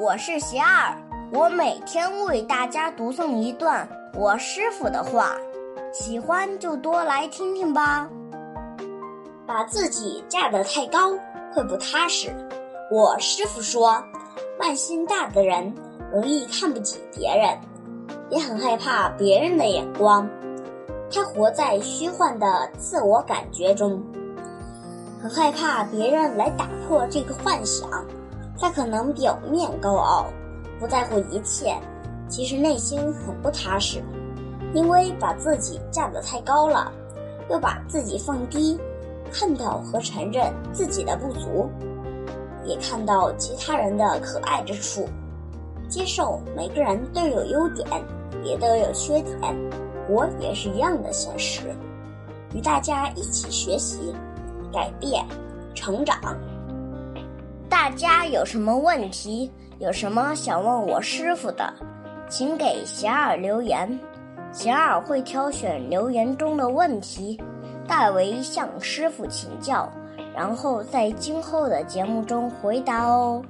我是邪二，我每天为大家读诵一段我师傅的话，喜欢就多来听听吧。把自己架得太高会不踏实。我师傅说，慢心大的人容易看不起别人，也很害怕别人的眼光。他活在虚幻的自我感觉中，很害怕别人来打破这个幻想。他可能表面高傲，不在乎一切，其实内心很不踏实，因为把自己架得太高了，又把自己放低，看到和承认自己的不足，也看到其他人的可爱之处，接受每个人都有优点，也都有缺点，我也是一样的现实，与大家一起学习、改变、成长。大家有什么问题，有什么想问我师傅的，请给霞儿留言，霞儿会挑选留言中的问题，代为向师傅请教，然后在今后的节目中回答哦。